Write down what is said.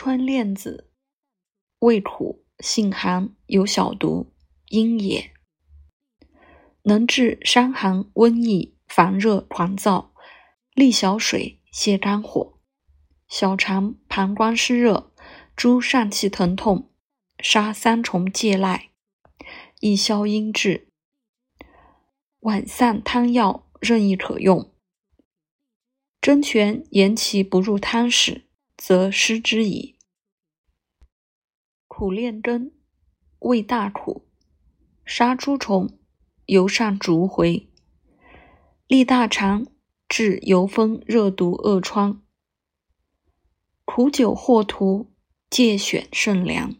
穿链子，味苦，性寒，有小毒，阴也。能治伤寒、瘟疫、烦热、狂燥，利小水，泻肝火。小肠、膀胱湿热，诸疝气疼痛，杀三重疥赖，易消阴滞。晚散汤药任意可用。真泉言其不入汤室，则失之矣。苦练根，味大苦，杀诸虫，尤善逐回，利大肠，治油风热毒恶疮。苦酒或涂，戒选甚良。